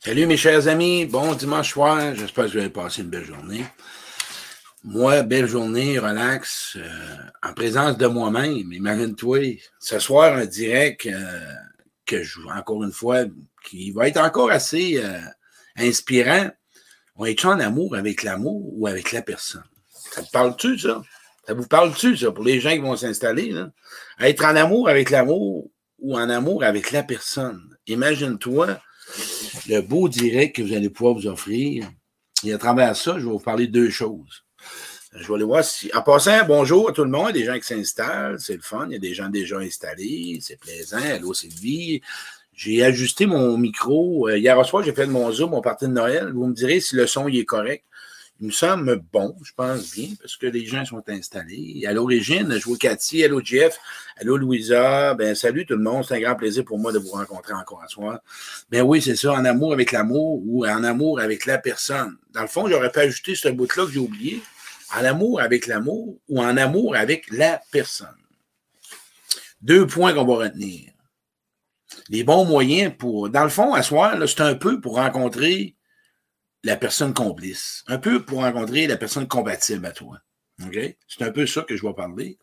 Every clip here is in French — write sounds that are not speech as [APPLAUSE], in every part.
Salut mes chers amis, bon dimanche soir, j'espère que vous allez passer une belle journée. Moi, belle journée, relax, euh, en présence de moi-même. Imagine-toi, ce soir, un direct euh, que je encore une fois, qui va être encore assez euh, inspirant. On est en amour avec l'amour ou avec la personne? Ça te parle-tu, ça? Ça vous parle-tu, ça, pour les gens qui vont s'installer? Être en amour avec l'amour ou en amour avec la personne? Imagine-toi le beau direct que vous allez pouvoir vous offrir. Et à travers ça, je vais vous parler de deux choses. Je vais aller voir si. En passant, bonjour à tout le monde. Il y a des gens qui s'installent. C'est le fun. Il y a des gens déjà installés. C'est plaisant. Allô, Sylvie. J'ai ajusté mon micro. Euh, hier soir, j'ai fait mon Zoom, mon parti de Noël. Vous me direz si le son est correct me semble bon, je pense bien, parce que les gens sont installés. À l'origine, je vois Cathy, allô Jeff, allô Louisa, ben salut tout le monde, c'est un grand plaisir pour moi de vous rencontrer encore à soir. Ben oui, c'est ça, en amour avec l'amour ou en amour avec la personne. Dans le fond, j'aurais pas ajouté ce bout-là que j'ai oublié. En amour avec l'amour ou en amour avec la personne. Deux points qu'on va retenir. Les bons moyens pour. Dans le fond, à soir, c'est un peu pour rencontrer la personne complice, un peu pour rencontrer la personne compatible à toi. C'est un peu ça que je vais parler.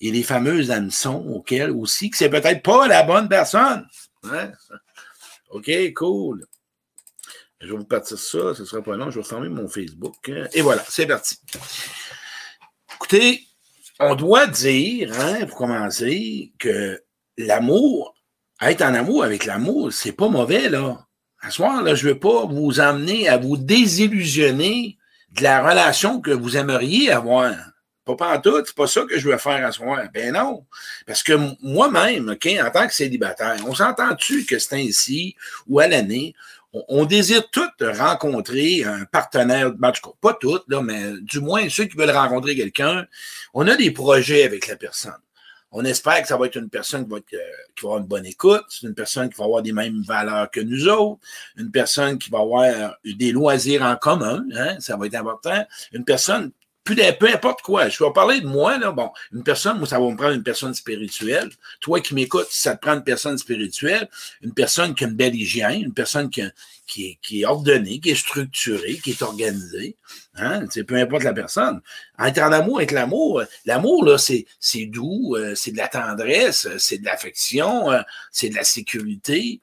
Et les fameuses hameçons auxquelles aussi, que c'est peut-être pas la bonne personne. OK, cool. Je vais vous partir ça, ce sera pas long, je vais fermer mon Facebook. Et voilà, c'est parti. Écoutez, on doit dire, hein, pour commencer, que l'amour, être en amour avec l'amour, c'est pas mauvais, là. À ce soir, là, je ne veux pas vous emmener à vous désillusionner de la relation que vous aimeriez avoir. Pas pas tout, c'est pas ça que je veux faire à soir. Ben non. Parce que moi-même, OK, en tant que célibataire, on s'entend-tu que c'est ainsi ou à l'année, on, désire tous rencontrer un partenaire, ben, pas toutes, mais du moins ceux qui veulent rencontrer quelqu'un, on a des projets avec la personne. On espère que ça va être une personne qui va, euh, qui va avoir une bonne écoute, une personne qui va avoir des mêmes valeurs que nous autres, une personne qui va avoir des loisirs en commun, hein, ça va être important, une personne peu importe quoi. Je vais parler de moi, là. Bon, une personne, moi, ça va me prendre une personne spirituelle. Toi qui m'écoutes, ça te prend une personne spirituelle, une personne qui a une belle hygiène, une personne qui, qui, est, ordonnée, qui est structurée, qui est organisée. Hein? C'est peu importe la personne. Être en amour avec l'amour, l'amour, là, c'est, c'est doux, euh, c'est de la tendresse, c'est de l'affection, euh, c'est de la sécurité.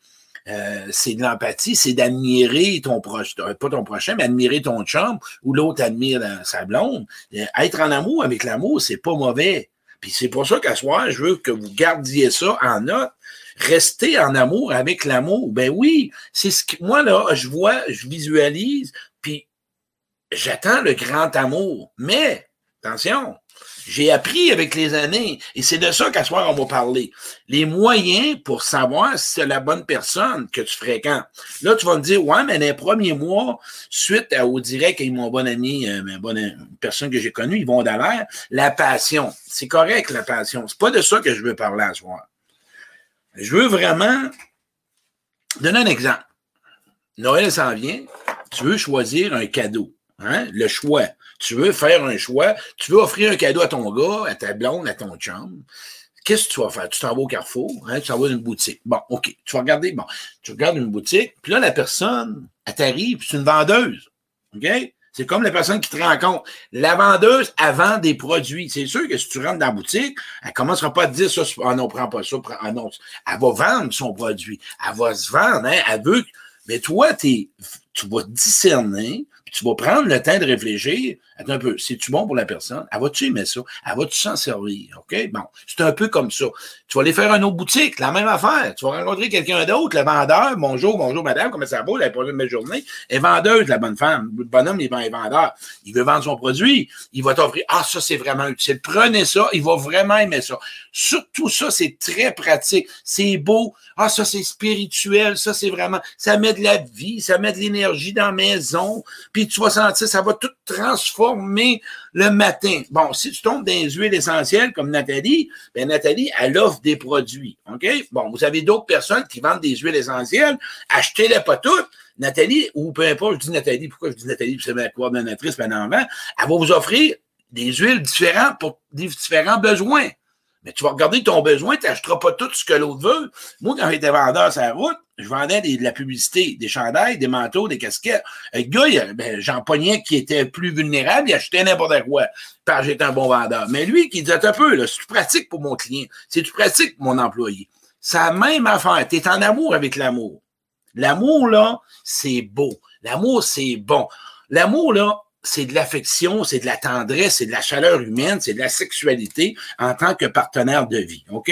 Euh, c'est de l'empathie, c'est d'admirer ton proche, euh, pas ton prochain, mais admirer ton chum ou l'autre admire sa blonde. Euh, être en amour avec l'amour, c'est pas mauvais. Puis c'est pour ça qu'à soir, je veux que vous gardiez ça en note. Rester en amour avec l'amour. Ben oui, c'est ce que moi là, je vois, je visualise, puis j'attends le grand amour. Mais attention, j'ai appris avec les années, et c'est de ça qu'à soir on va parler. Les moyens pour savoir si c'est la bonne personne que tu fréquentes. Là, tu vas me dire, ouais, mais les premiers mois, suite au direct avec mon bon ami, euh, une bonne personne que j'ai connue, Yvon Dallaire, la passion. C'est correct, la passion. C'est pas de ça que je veux parler à soir. Je veux vraiment donner un exemple. Noël s'en vient, tu veux choisir un cadeau. Hein? Le choix. Tu veux faire un choix, tu veux offrir un cadeau à ton gars, à ta blonde, à ton chum. Qu'est-ce que tu vas faire? Tu t'en vas au carrefour, hein? tu t'en vas dans une boutique. Bon, OK. Tu vas regarder, bon, tu regardes une boutique, puis là, la personne, elle t'arrive, c'est une vendeuse. OK? C'est comme la personne qui te rencontre. La vendeuse, elle vend des produits. C'est sûr que si tu rentres dans la boutique, elle commencera pas à te dire ça, ah non, prends pas ça, prends, ah. Elle va vendre son produit. Elle va se vendre, hein? Elle veut. Mais toi, tu vas discerner tu vas prendre le temps de réfléchir. Attends un peu, c'est-tu bon pour la personne? Elle va-tu aimer ça? Elle va-tu s'en servir? OK? Bon, c'est un peu comme ça. Tu vas aller faire une autre boutique, la même affaire. Tu vas rencontrer quelqu'un d'autre, le vendeur. Bonjour, bonjour, madame, comment ça va? Elle a une belle journée. Elle est vendeuse, la bonne femme. Le bonhomme, il est vendeur. Il veut vendre son produit. Il va t'offrir, ah, ça, c'est vraiment utile. Prenez ça. Il va vraiment aimer ça. Surtout ça, c'est très pratique. C'est beau. Ah, ça, c'est spirituel. Ça, c'est vraiment, ça met de la vie, ça met de l'énergie dans la maison. Puis tu vas sentir, ça va tout transformer le matin. Bon, si tu tombes dans les huiles essentielles comme Nathalie, ben Nathalie, elle offre des produits. OK? Bon, vous avez d'autres personnes qui vendent des huiles essentielles, achetez-les pas toutes. Nathalie, ou peu importe, je dis Nathalie, pourquoi je dis Nathalie, c'est ma coordonnatrice, ben en elle va vous offrir des huiles différentes pour différents besoins. Mais tu vas regarder ton besoin, tu n'achèteras pas tout ce que l'autre veut. Moi, quand j'étais vendeur sur la route, je vendais de la publicité, des chandails, des manteaux, des casquettes. Le gars, ben, j'en pognais qui était plus vulnérable, il achetait n'importe quoi. Parce j'étais un bon vendeur. Mais lui, qui disait un peu, là, c'est pratique pour mon client, c'est pratique pour mon employé? La même affaire. Tu es en amour avec l'amour. L'amour, là, c'est beau. L'amour, c'est bon. L'amour, là, c'est de l'affection, c'est de la tendresse, c'est de la chaleur humaine, c'est de la sexualité en tant que partenaire de vie. OK?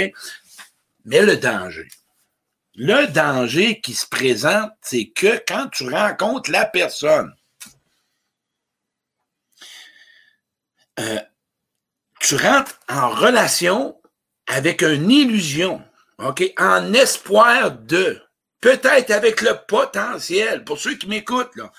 Mais le danger. Le danger qui se présente, c'est que quand tu rencontres la personne, euh, tu rentres en relation avec une illusion, OK? En espoir de, peut-être avec le potentiel, pour ceux qui m'écoutent, là,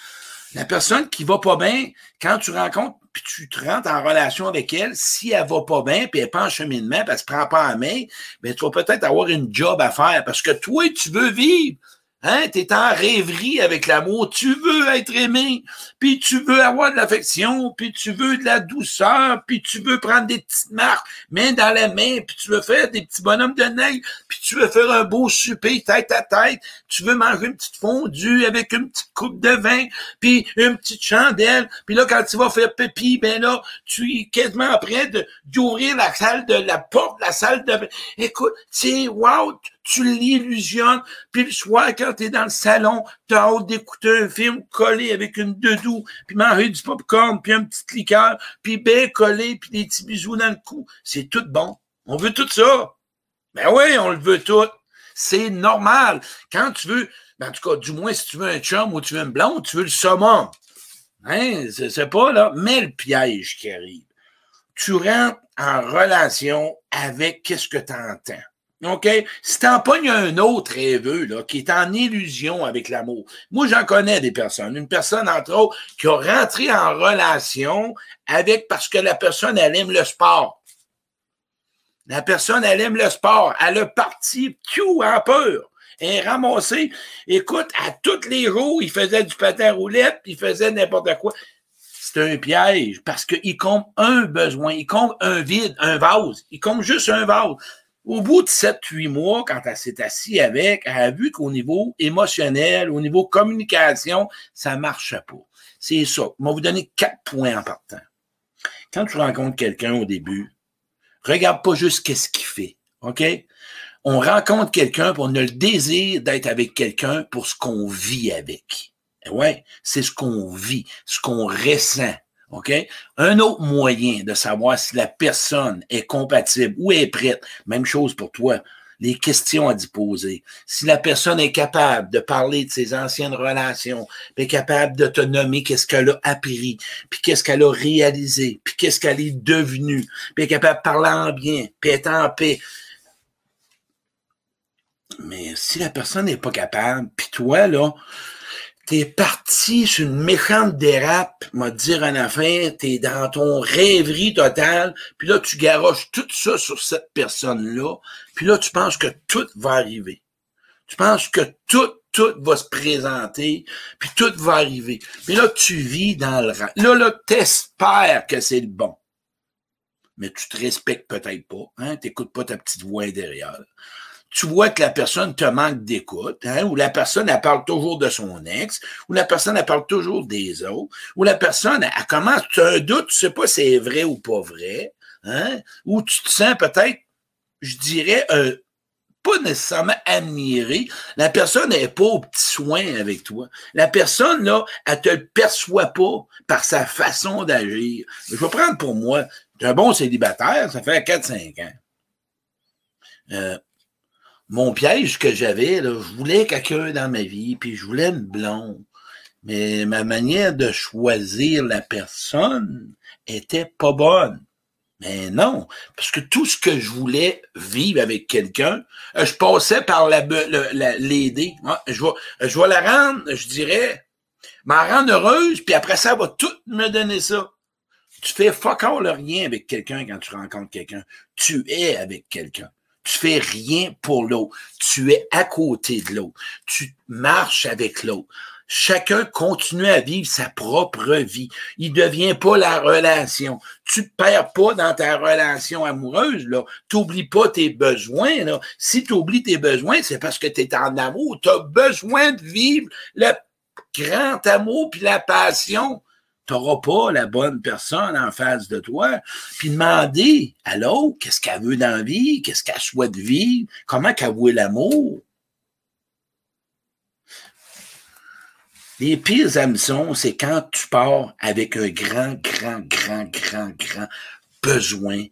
la personne qui va pas bien, quand tu rencontres, puis tu te rentres en relation avec elle, si elle va pas bien, puis elle n'est pas en cheminement, puis elle se prend pas en main, ben, tu vas peut-être avoir une job à faire parce que toi, tu veux vivre. Hein? Tu es en rêverie avec l'amour. Tu veux être aimé, puis tu veux avoir de l'affection, puis tu veux de la douceur, puis tu veux prendre des petites marques, main dans la main, puis tu veux faire des petits bonhommes de neige, puis tu veux faire un beau souper tête à tête. Tu veux manger une petite fondue avec une petite coupe de vin, puis une petite chandelle. Puis là, quand tu vas faire pépi, ben là, tu es quasiment prêt d'ouvrir la salle de la porte, la salle de... Écoute, c'est wow, tu l'illusionnes, puis le soir, quand tu es dans le salon, tu as hâte d'écouter un film collé avec une dedou, puis manger du popcorn, puis un petit liqueur, puis bien collé, puis des petits bisous dans le cou. C'est tout bon. On veut tout ça. Ben oui, on le veut tout. C'est normal. Quand tu veux, ben en tout cas, du moins si tu veux un chum ou tu veux une blonde, tu veux le saumon. Hein? C'est pas là. Mais le piège qui arrive. Tu rentres en relation avec qu'est-ce que tu entends. OK? Si t'en pognes un autre rêveux, là, qui est en illusion avec l'amour. Moi, j'en connais des personnes. Une personne, entre autres, qui a rentré en relation avec parce que la personne, elle aime le sport. La personne, elle aime le sport. Elle a parti tout en peur. Elle est ramassée. Écoute, à tous les jours, il faisait du patin roulette, il faisait n'importe quoi. C'est un piège parce qu'il compte un besoin, il compte un vide, un vase. Il compte juste un vase. Au bout de 7-8 mois, quand elle s'est assise avec, elle a vu qu'au niveau émotionnel, au niveau communication, ça ne marchait pas. C'est ça. Je vais vous donner quatre points en partant. Quand tu rencontres quelqu'un au début, regarde pas juste qu'est-ce qu'il fait. OK? On rencontre quelqu'un pour on a le désir d'être avec quelqu'un pour ce qu'on vit avec. Ouais, c'est ce qu'on vit, ce qu'on ressent. OK? Un autre moyen de savoir si la personne est compatible ou est prête, même chose pour toi, les questions à y poser. Si la personne est capable de parler de ses anciennes relations, puis est capable de qu'est-ce qu'elle a appris, puis qu'est-ce qu'elle a réalisé, puis qu'est-ce qu'elle est devenue, puis est capable de parler en bien, puis être en paix. Mais si la personne n'est pas capable, puis toi, là, t'es parti sur une méchante dérape, m'a dire en affaire, t'es dans ton rêverie totale, puis là, tu garoches tout ça sur cette personne-là, puis là, tu penses que tout va arriver. Tu penses que tout, tout va se présenter, puis tout va arriver. Mais là, tu vis dans le rang. Là, là, t'espères que c'est le bon. Mais tu te respectes peut-être pas, hein? T'écoutes pas ta petite voix derrière tu vois que la personne te manque d'écoute, hein, ou la personne, elle parle toujours de son ex, ou la personne, elle parle toujours des autres, ou la personne, elle, commence, tu as un doute, tu sais pas si c'est vrai ou pas vrai, hein, ou tu te sens peut-être, je dirais, euh, pas nécessairement admiré. La personne n'est pas au petit soin avec toi. La personne, là, elle te le perçoit pas par sa façon d'agir. Je vais prendre pour moi, tu un bon célibataire, ça fait 4-5 ans. Euh, mon piège que j'avais, je voulais quelqu'un dans ma vie, puis je voulais une blonde. Mais ma manière de choisir la personne était pas bonne. Mais non, parce que tout ce que je voulais vivre avec quelqu'un, euh, je passais par la l'aider. Je vais, je vais la rendre, je dirais, m'en rendre heureuse, puis après ça, elle va tout me donner ça. Tu fais fuck all rien avec quelqu'un quand tu rencontres quelqu'un. Tu es avec quelqu'un. Tu fais rien pour l'autre. Tu es à côté de l'autre. Tu marches avec l'autre. Chacun continue à vivre sa propre vie. Il ne devient pas la relation. Tu ne perds pas dans ta relation amoureuse, là. T'oublies pas tes besoins, là. Si tu oublies tes besoins, c'est parce que tu es en amour. Tu as besoin de vivre le grand amour puis la passion. Tu n'auras pas la bonne personne en face de toi. Puis demander à l'autre qu'est-ce qu'elle veut dans la vie, qu'est-ce qu'elle souhaite vivre, comment qu'elle veut l'amour. Les pires hameçons, c'est quand tu pars avec un grand, grand, grand, grand, grand besoin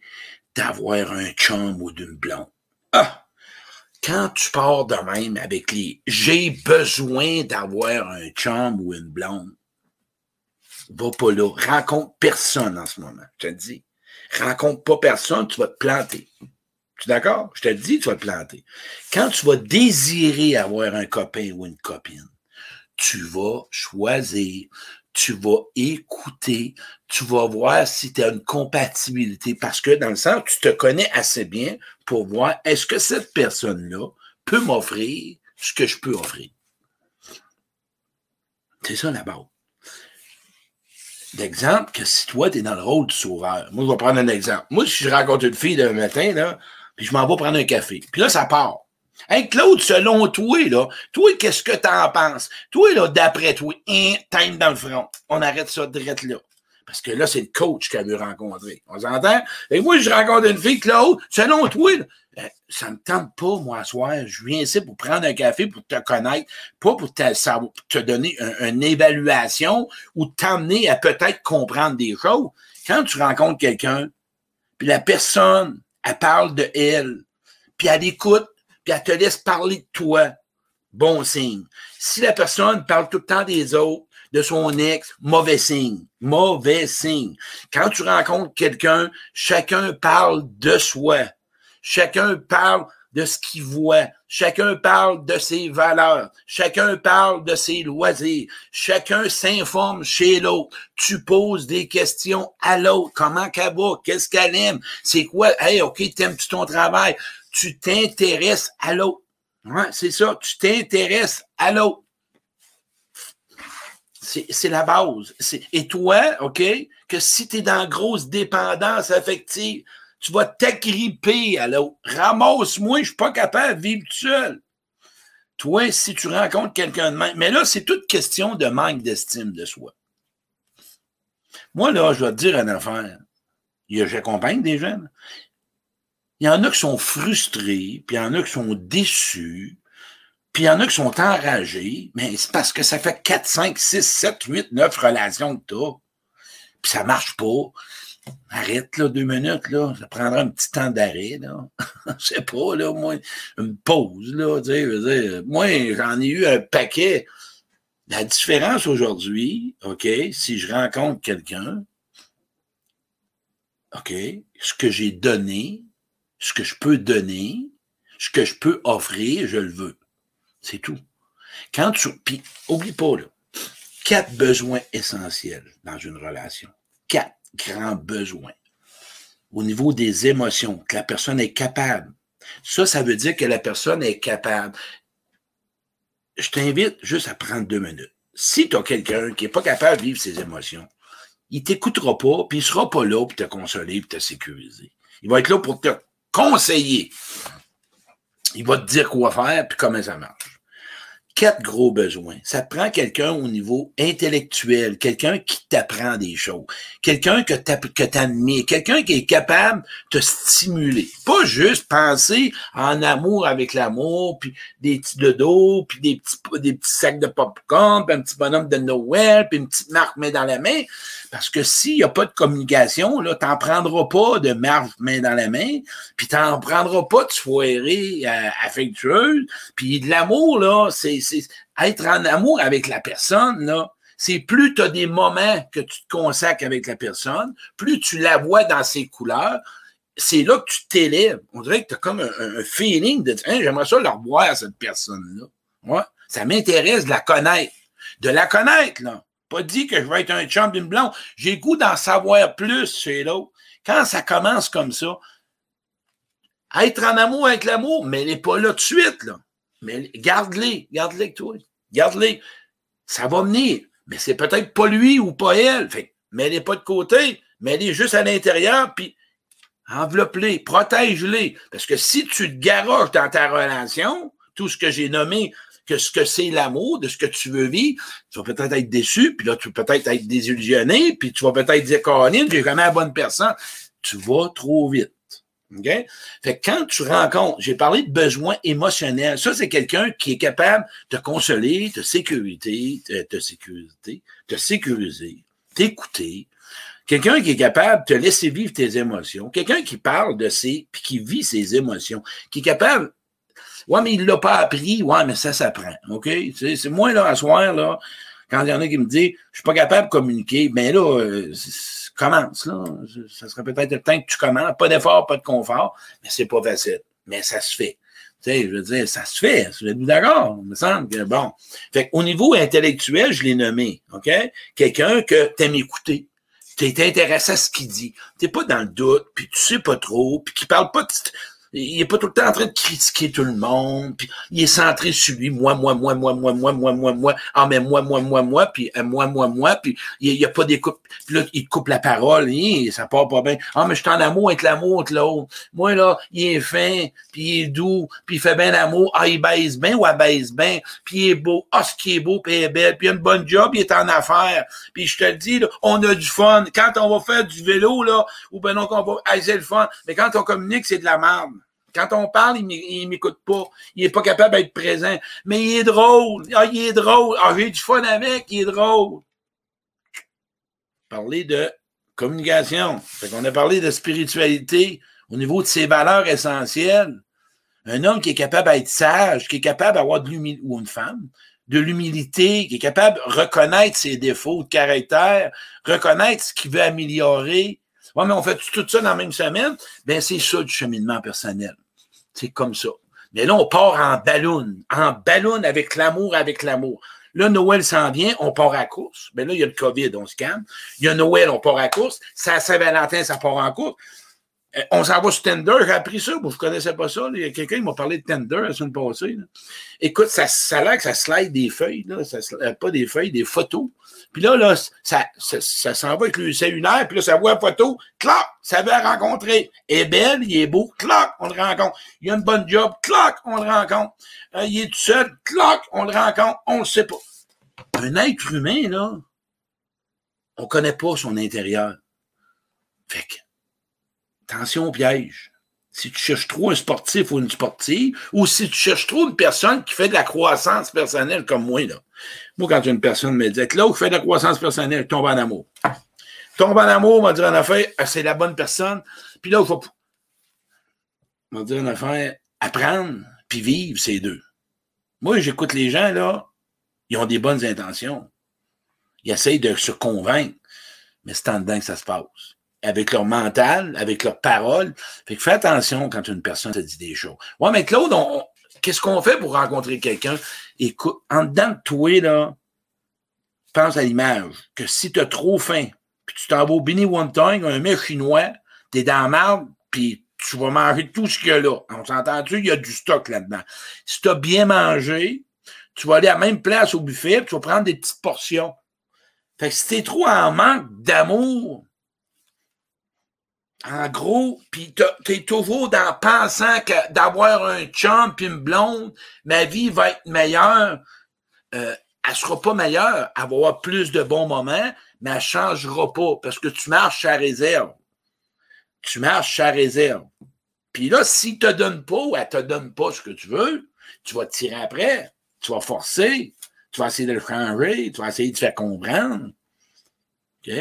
d'avoir un chum ou d'une blonde. Ah! Quand tu pars de même avec les j'ai besoin d'avoir un chum ou une blonde, va pas là. Rencontre personne en ce moment. Je te dis. Rencontre pas personne, tu vas te planter. Tu es d'accord? Je te dis, tu vas te planter. Quand tu vas désirer avoir un copain ou une copine, tu vas choisir, tu vas écouter, tu vas voir si tu as une compatibilité. Parce que dans le sens, tu te connais assez bien pour voir est-ce que cette personne-là peut m'offrir ce que je peux offrir? C'est ça la base. D'exemple, que si toi, tu es dans le rôle du sauveur. Moi, je vais prendre un exemple. Moi, si je rencontre une fille le matin, là, puis je m'en vais prendre un café. Puis là, ça part. Hey, Claude, selon toi, là, toi, qu'est-ce que t'en penses? Toi, là, d'après toi, time dans le front. On arrête ça direct là. Parce que là, c'est le coach qu'elle veut rencontrer. On s'entend? Et moi, je rencontre une fille, Claude, selon toi, là, ça me tente pas, moi, à soir. Je viens ici pour prendre un café, pour te connaître, pas pour te, te donner une évaluation ou t'emmener à peut-être comprendre des choses. Quand tu rencontres quelqu'un, puis la personne, elle parle de elle, puis elle écoute, puis elle te laisse parler de toi, bon signe. Si la personne parle tout le temps des autres, de son ex, mauvais signe. Mauvais signe. Quand tu rencontres quelqu'un, chacun parle de soi. Chacun parle de ce qu'il voit. Chacun parle de ses valeurs. Chacun parle de ses loisirs. Chacun s'informe chez l'autre. Tu poses des questions à l'autre. Comment qu'elle va? Qu'est-ce qu'elle aime? C'est quoi? Hey, OK, t'aimes-tu ton travail? tu t'intéresses à l'autre. c'est ça, tu t'intéresses à l'autre. C'est la base. Et toi, OK, que si tu es dans grosse dépendance affective, tu vas t'agripper à l'autre. Ramasse-moi, je suis pas capable de vivre tout seul. Toi, si tu rencontres quelqu'un de même, mais là, c'est toute question de manque d'estime de soi. Moi, là, je vais te dire une affaire. J'accompagne des jeunes. Il y en a qui sont frustrés, puis il y en a qui sont déçus, puis il y en a qui sont enragés, mais c'est parce que ça fait 4, 5, 6, 7, 8, 9 relations que tu as, puis ça marche pas. Arrête, là, deux minutes, là. Ça prendra un petit temps d'arrêt, là. [LAUGHS] Je sais pas, là, moi, une pause, là. Tu sais, moi, j'en ai eu un paquet. La différence aujourd'hui, OK, si je rencontre quelqu'un, OK, ce que j'ai donné, ce que je peux donner, ce que je peux offrir, je le veux. C'est tout. Quand tu. Puis, oublie pas, là, quatre besoins essentiels dans une relation. Quatre grands besoins. Au niveau des émotions, que la personne est capable. Ça, ça veut dire que la personne est capable. Je t'invite juste à prendre deux minutes. Si tu as quelqu'un qui n'est pas capable de vivre ses émotions, il t'écoutera pas, puis il sera pas là pour te consoler, pour te sécuriser. Il va être là pour te conseiller. Il va te dire quoi faire puis comment ça marche quatre gros besoins. Ça prend quelqu'un au niveau intellectuel, quelqu'un qui t'apprend des choses, quelqu'un que t'admires, quelqu'un qui est capable de te stimuler. Pas juste penser en amour avec l'amour, puis des petits dodos, puis des petits, des petits sacs de popcorn, puis un petit bonhomme de Noël, puis une petite marque main dans la main. Parce que s'il n'y a pas de communication, là, t'en prendras pas de marque main dans la main, puis t'en prendras pas de soirée euh, affectueuse, puis de l'amour, là, c'est être en amour avec la personne, là, c'est plus tu as des moments que tu te consacres avec la personne, plus tu la vois dans ses couleurs, c'est là que tu t'élèves. On dirait que tu as comme un, feeling de hein, j'aimerais ça leur voir cette personne-là. Ça m'intéresse de la connaître. De la connaître, là. Pas dit que je vais être un champ d'une blonde. J'ai goût d'en savoir plus chez l'autre. Quand ça commence comme ça, être en amour avec l'amour, mais elle n'est pas là tout de suite, là. Mais garde-les, garde-les avec toi. Garde-les. Ça va venir. Mais c'est peut-être pas lui ou pas elle. Fait, mets-les pas de côté, mets-les juste à l'intérieur, puis enveloppe-les, protège-les. Parce que si tu te garoches dans ta relation, tout ce que j'ai nommé, que ce que c'est l'amour, de ce que tu veux vivre, tu vas peut-être être déçu, puis là, tu vas peut-être être désillusionné, puis tu vas peut-être dire, Caroline, j'ai jamais la bonne personne. Tu vas trop vite. OK? Fait que quand tu rencontres, j'ai parlé de besoins émotionnels. Ça, c'est quelqu'un qui est capable de consoler, de sécurité, de, de sécurité, de sécuriser, t'écouter. Quelqu'un qui est capable de te laisser vivre tes émotions. Quelqu'un qui parle de ses, puis qui vit ses émotions. Qui est capable Ouais, mais il l'a pas appris. Ouais, mais ça s'apprend. OK? C'est moi, là, à soir, là, quand il y en a qui me disent Je suis pas capable de communiquer, ben là, euh, commence, là. Ça serait peut-être le temps que tu commences. Pas d'effort, pas de confort, mais c'est pas facile. Mais ça se fait. Tu sais, je veux dire, ça se fait. Vous êtes d'accord? Il me semble que bon. Fait au niveau intellectuel, je l'ai nommé. OK? Quelqu'un que tu aimes écouter. Tu es intéressé à ce qu'il dit. Tu pas dans le doute, puis tu sais pas trop, puis qui parle pas de il est pas tout le temps en train de critiquer tout le monde, puis il est centré sur lui, moi, moi, moi, moi, moi, moi, moi, moi, moi, ah, mais moi, moi, moi, moi, puis euh, moi, moi, moi, puis il n'y a, pas des coupes, puis là, il coupe la parole, hein, ça part pas bien. Ah, mais je suis en amour avec l'amour avec l'autre. Moi, là, il est fin, puis il est doux, puis il fait bien l'amour, ah, il baise bien ou elle baise bien, puis il est beau, ah, ce qui est beau, puis il est belle, puis il a une bonne job, il est en affaires, puis je te le dis, là, on a du fun. Quand on va faire du vélo, là, ou ben non, qu'on va, ah, le fun, mais quand on communique, c'est de la merde. Quand on parle, il m'écoute pas. Il est pas capable d'être présent. Mais il est drôle. Ah, il est drôle. Ah, j'ai du fun avec. Il est drôle. Parler de communication. Fait qu'on a parlé de spiritualité au niveau de ses valeurs essentielles. Un homme qui est capable d'être sage, qui est capable d'avoir de l'humilité, ou une femme, de l'humilité, qui est capable de reconnaître ses défauts de caractère, reconnaître ce qu'il veut améliorer. Ouais, mais on fait tout ça dans la même semaine? Ben, c'est ça du cheminement personnel. C'est comme ça. Mais là, on part en ballon, en ballon avec l'amour, avec l'amour. Là, Noël s'en vient, on part à course. Mais là, il y a le COVID, on se calme. Il y a Noël, on part à course. Ça, Saint-Valentin, ça part en course. On s'en va sur Tender, j'ai appris ça, vous ne connaissez pas ça. Il y a quelqu'un qui m'a parlé de Tender la semaine passée. Écoute, ça, ça a ça slide des feuilles, là, ça, euh, pas des feuilles, des photos. Puis là, là, ça, ça, ça s'en va avec le cellulaire, puis là, ça voit la photo, clac, ça veut rencontrer. Il est belle, il est beau, clac, on le rencontre. Il a une bonne job, clac, on le rencontre. Euh, il est tout seul, clac, on le rencontre, on le sait pas. Un être humain, là, on connaît pas son intérieur. Fait que, attention au piège. Si tu cherches trop un sportif ou une sportive, ou si tu cherches trop une personne qui fait de la croissance personnelle comme moi, là. Moi, quand une personne me dit, là où fait de la croissance personnelle, tombe en amour. Tombe en amour, on va dire en affaire, ah, c'est la bonne personne. Puis là, il faut, va dire en affaire, apprendre, puis vivre ces deux. Moi, j'écoute les gens, là, ils ont des bonnes intentions. Ils essayent de se convaincre, mais c'est en dedans que ça se passe avec leur mental, avec leurs paroles. Fait que fais attention quand une personne te dit des choses. Ouais, mais Claude, qu'est-ce qu'on fait pour rencontrer quelqu'un? Écoute, en dedans de toi, là, pense à l'image, que si tu as trop faim, puis tu t'en vas au Bini Time, un mec chinois, t'es dans la marde, puis tu vas manger tout ce qu'il y a là. On s'entend-tu? Il y a du stock là-dedans. Si tu as bien mangé, tu vas aller à la même place au buffet, puis tu vas prendre des petites portions. Fait que si t'es trop en manque d'amour, en gros, puis t'es toujours dans pensant que d'avoir un chum puis une blonde, ma vie va être meilleure. Euh, elle sera pas meilleure, elle va avoir plus de bons moments, mais elle changera pas parce que tu marches à réserve. Tu marches à réserve. Puis là, s'il te donne pas ou elle te donne pas ce que tu veux, tu vas tirer après, tu vas forcer, tu vas essayer de le changer, tu vas essayer de te faire comprendre. OK?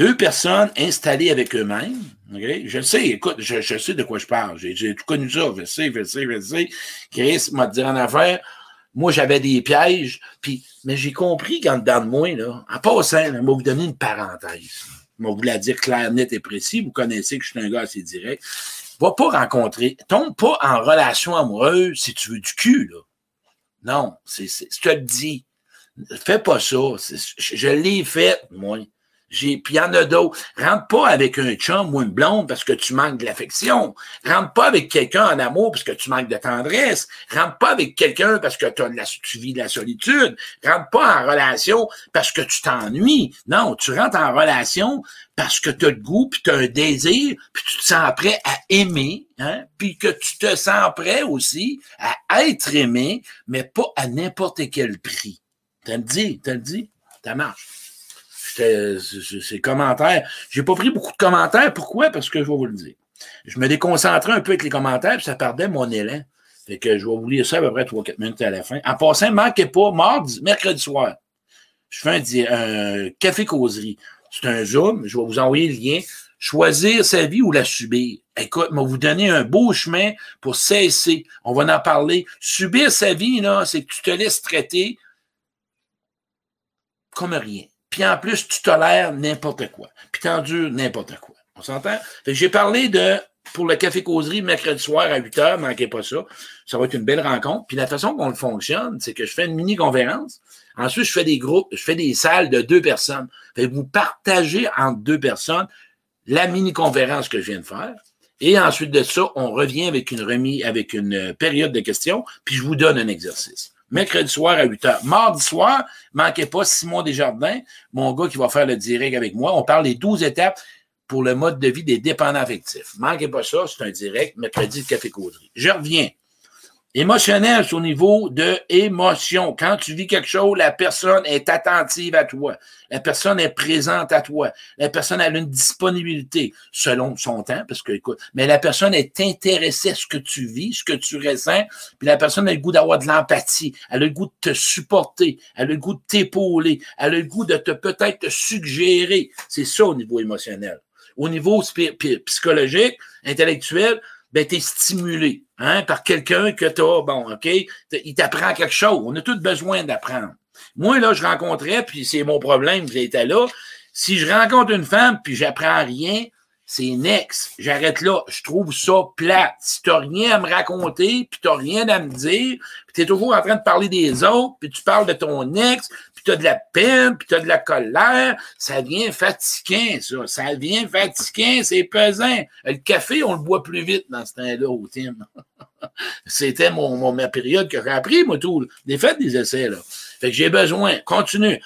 Deux personnes installées avec eux-mêmes. Je sais, écoute, je, sais de quoi je parle. J'ai tout connu ça. Je sais, je sais, je sais. Chris m'a dit en affaire, moi, j'avais des pièges, puis, mais j'ai compris qu'en dedans de moi, là, en passant, je vais vous donner une parenthèse. Je vais vous la dire clair, net et précis. Vous connaissez que je suis un gars assez direct. Va pas rencontrer, tombe pas en relation amoureuse si tu veux du cul, là. Non, c'est, je te le dis. Fais pas ça. Je, je l'ai fait, moi. J'ai, puis il y en a d'autres. Rentre pas avec un chum ou une blonde parce que tu manques de l'affection. Rentre pas avec quelqu'un en amour parce que tu manques de tendresse. Rentre pas avec quelqu'un parce que as de la, tu vis de la solitude. Rentre pas en relation parce que tu t'ennuies. Non, tu rentres en relation parce que tu as le goût, puis tu as un désir, puis tu te sens prêt à aimer, hein, puis que tu te sens prêt aussi à être aimé, mais pas à n'importe quel prix. T'as le dit, t'as le dit, ça marche ces commentaires. J'ai pas pris beaucoup de commentaires. Pourquoi? Parce que je vais vous le dire. Je me déconcentrais un peu avec les commentaires, puis ça perdait mon élan. Fait que je vais vous lire ça à peu près 3-4 minutes à la fin. En passant, manquez pas, mardi, mercredi soir, je fais un, café causerie. C'est un Zoom, je vais vous envoyer le lien. Choisir sa vie ou la subir. Écoute, je vais vous donner un beau chemin pour cesser. On va en parler. Subir sa vie, là, c'est que tu te laisses traiter comme rien. Puis en plus, tu tolères n'importe quoi. Puis t'endures n'importe quoi. On s'entend? j'ai parlé de, pour le café causerie, mercredi soir à 8 h, manquez pas ça. Ça va être une belle rencontre. Puis la façon qu'on le fonctionne, c'est que je fais une mini-conférence. Ensuite, je fais des groupes, je fais des salles de deux personnes. Fait vous partagez entre deux personnes la mini-conférence que je viens de faire. Et ensuite de ça, on revient avec une remise, avec une période de questions, puis je vous donne un exercice mercredi soir à 8 h. Mardi soir, manquez pas Simon Desjardins, mon gars qui va faire le direct avec moi. On parle des 12 étapes pour le mode de vie des dépendants affectifs. Manquez pas ça, c'est un direct, mercredi de café causerie. Je reviens. Émotionnel, c'est au niveau de émotion. Quand tu vis quelque chose, la personne est attentive à toi. La personne est présente à toi. La personne a une disponibilité selon son temps, parce que, écoute, mais la personne est intéressée à ce que tu vis, ce que tu ressens, puis la personne a le goût d'avoir de l'empathie. A le goût de te supporter. A le goût de t'épauler. Elle a le goût de te peut-être te suggérer. C'est ça au niveau émotionnel. Au niveau psychologique, intellectuel, ben, tu es stimulé hein, par quelqu'un que tu as, bon, OK, il t'apprend quelque chose. On a tous besoin d'apprendre. Moi, là, je rencontrais, puis c'est mon problème, j'étais là. Si je rencontre une femme, puis j'apprends rien, c'est next. J'arrête là. Je trouve ça plate. Si t'as rien à me raconter, puis t'as rien à me dire, puis t'es toujours en train de parler des autres, puis tu parles de ton ex, puis t'as de la peine, puis t'as de la colère, ça devient fatigant, ça. Ça devient fatigant, c'est pesant. Le café, on le boit plus vite dans ce temps-là au team. [LAUGHS] C'était mon, ma période que j'ai appris, moi, tout. Des fêtes, des essais, là. Fait que j'ai besoin. Continue.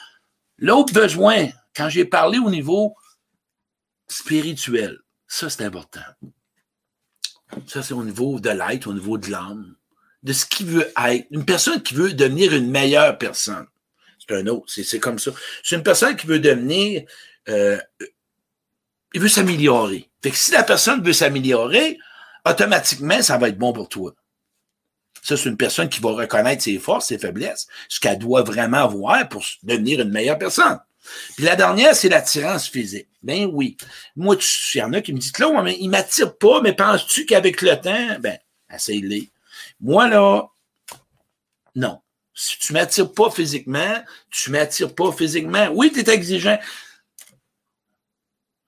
L'autre besoin, quand j'ai parlé au niveau spirituel. Ça, c'est important. Ça, c'est au niveau de l'être, au niveau de l'âme, de ce qu'il veut être. Une personne qui veut devenir une meilleure personne. C'est un autre, c'est comme ça. C'est une personne qui veut devenir, euh, il veut s'améliorer. Fait que si la personne veut s'améliorer, automatiquement, ça va être bon pour toi. Ça, c'est une personne qui va reconnaître ses forces, ses faiblesses, ce qu'elle doit vraiment avoir pour devenir une meilleure personne. Puis la dernière, c'est l'attirance physique. Ben oui. Moi, il y en a qui me disent, là, mais il m'attire pas, mais penses-tu qu'avec le temps, ben, essaye-les. Moi, là, non. Si tu m'attires pas physiquement, tu m'attires pas physiquement. Oui, tu es exigeant.